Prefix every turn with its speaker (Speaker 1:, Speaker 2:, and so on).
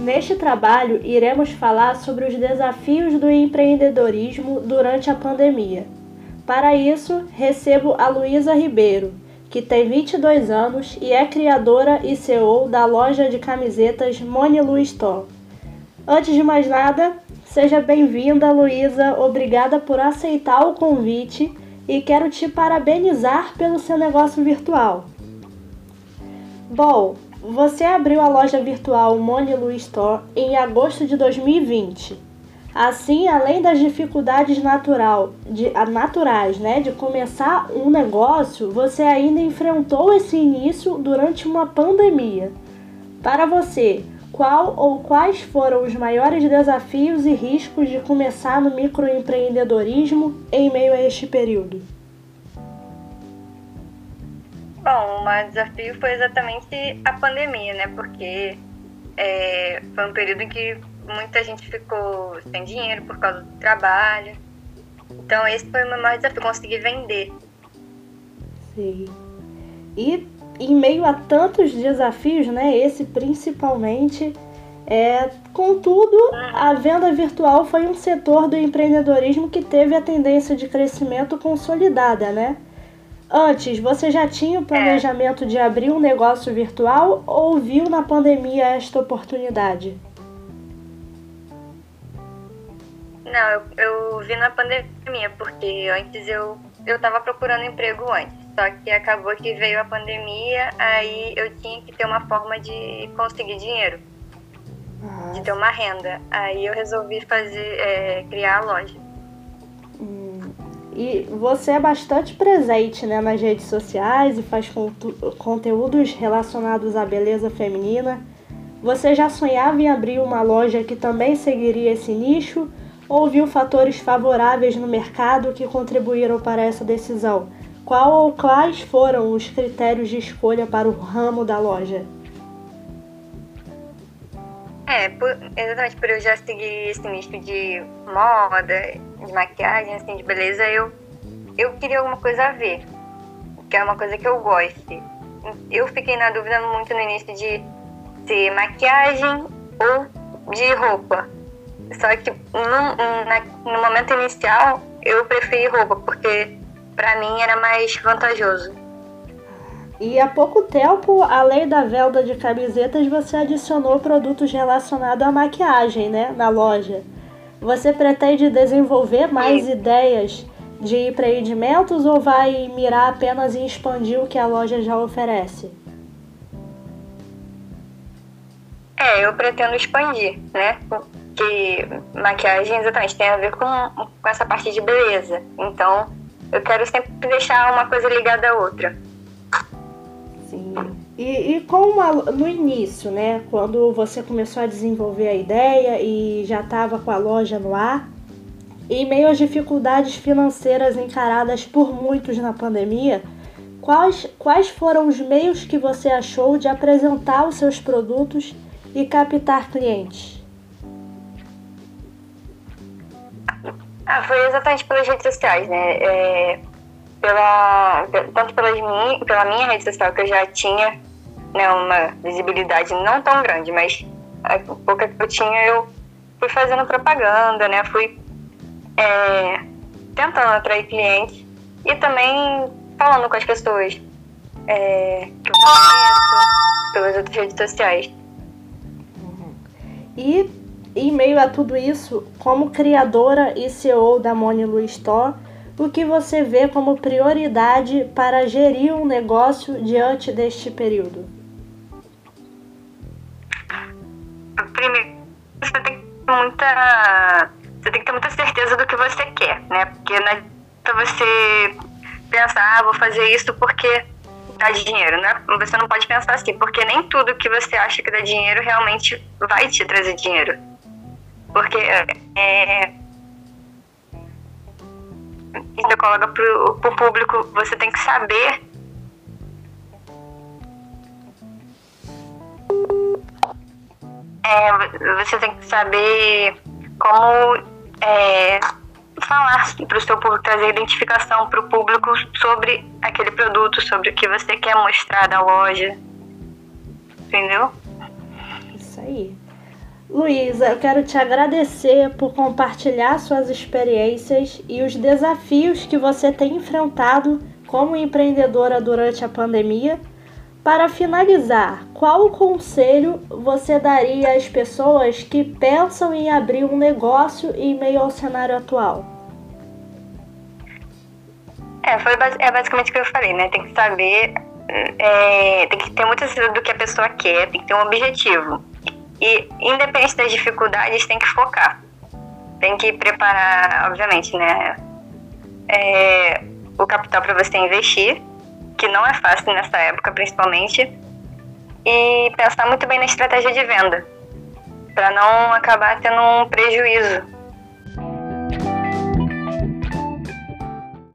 Speaker 1: Neste trabalho, iremos falar sobre os desafios do empreendedorismo durante a pandemia. Para isso, recebo a Luísa Ribeiro, que tem 22 anos e é criadora e CEO da loja de camisetas Monilu Store. Antes de mais nada, seja bem-vinda, Luísa. Obrigada por aceitar o convite e quero te parabenizar pelo seu negócio virtual. Bom, você abriu a loja virtual Monilu Store em agosto de 2020. Assim, além das dificuldades natural, de, naturais né, de começar um negócio, você ainda enfrentou esse início durante uma pandemia. Para você, qual ou quais foram os maiores desafios e riscos de começar no microempreendedorismo em meio a este período?
Speaker 2: Bom, o maior desafio foi exatamente a pandemia, né? Porque é, foi um período em que muita gente ficou sem dinheiro por causa do trabalho. Então, esse foi o meu maior desafio, conseguir vender.
Speaker 1: Sim. E em meio a tantos desafios, né? Esse principalmente. É, contudo, a venda virtual foi um setor do empreendedorismo que teve a tendência de crescimento consolidada, né? Antes, você já tinha o planejamento é. de abrir um negócio virtual ou viu na pandemia esta oportunidade?
Speaker 2: Não, eu, eu vi na pandemia, porque antes eu, eu tava procurando emprego antes. Só que acabou que veio a pandemia, aí eu tinha que ter uma forma de conseguir dinheiro. Ah. De ter uma renda. Aí eu resolvi fazer, é, criar a loja.
Speaker 1: E você é bastante presente né, nas redes sociais e faz conteúdos relacionados à beleza feminina. Você já sonhava em abrir uma loja que também seguiria esse nicho? Ou viu fatores favoráveis no mercado que contribuíram para essa decisão? Qual ou quais foram os critérios de escolha para o ramo da loja?
Speaker 2: É, por, exatamente por eu já seguir esse nicho de moda, de maquiagem, assim, de beleza, eu, eu queria alguma coisa a ver. Que é uma coisa que eu goste. Eu fiquei na dúvida muito no início de ser maquiagem ou de roupa. Só que no, na, no momento inicial eu preferi roupa, porque para mim era mais vantajoso.
Speaker 1: E há pouco tempo, além da venda de camisetas, você adicionou produtos relacionados à maquiagem, né, na loja. Você pretende desenvolver mais Sim. ideias de empreendimentos ou vai mirar apenas em expandir o que a loja já oferece?
Speaker 2: É, eu pretendo expandir, né? Porque maquiagem exatamente tem a ver com, com essa parte de beleza. Então, eu quero sempre deixar uma coisa ligada à outra.
Speaker 1: Sim. E, e como a, no início, né, quando você começou a desenvolver a ideia e já estava com a loja no ar, em meio às dificuldades financeiras encaradas por muitos na pandemia, quais, quais foram os meios que você achou de apresentar os seus produtos e captar clientes?
Speaker 2: Ah, foi exatamente pelas redes sociais, né? É, pela, tanto pelas minha, pela minha rede social, que eu já tinha né, uma visibilidade não tão grande, mas a pouca que eu tinha, eu fui fazendo propaganda, né? Fui é, tentando atrair clientes e também falando com as pessoas é, que eu conheço pelas outras redes sociais.
Speaker 1: Uhum. E em meio a tudo isso, como criadora e CEO da Monilu Store, o que você vê como prioridade para gerir um negócio diante deste período?
Speaker 2: Primeiro, você tem que ter muita, você tem que ter muita certeza do que você quer, né? Porque não adianta você pensar, ah, vou fazer isso porque dá dinheiro, né? Você não pode pensar assim, porque nem tudo que você acha que dá dinheiro realmente vai te trazer dinheiro. Porque é, você coloca pro, pro público, você tem que saber é, você tem que saber como é, falar para o seu público, trazer identificação para o público sobre aquele produto, sobre o que você quer mostrar da loja. Entendeu?
Speaker 1: Isso aí. Luísa, eu quero te agradecer por compartilhar suas experiências e os desafios que você tem enfrentado como empreendedora durante a pandemia. Para finalizar, qual conselho você daria às pessoas que pensam em abrir um negócio em meio ao cenário atual?
Speaker 2: É, foi, é basicamente o que eu falei, né? Tem que saber, é, tem que ter muito certeza do que a pessoa quer, tem que ter um objetivo. E, independente das dificuldades, tem que focar. Tem que preparar, obviamente, né? É, o capital para você investir, que não é fácil nessa época, principalmente. E pensar muito bem na estratégia de venda, para não acabar tendo um prejuízo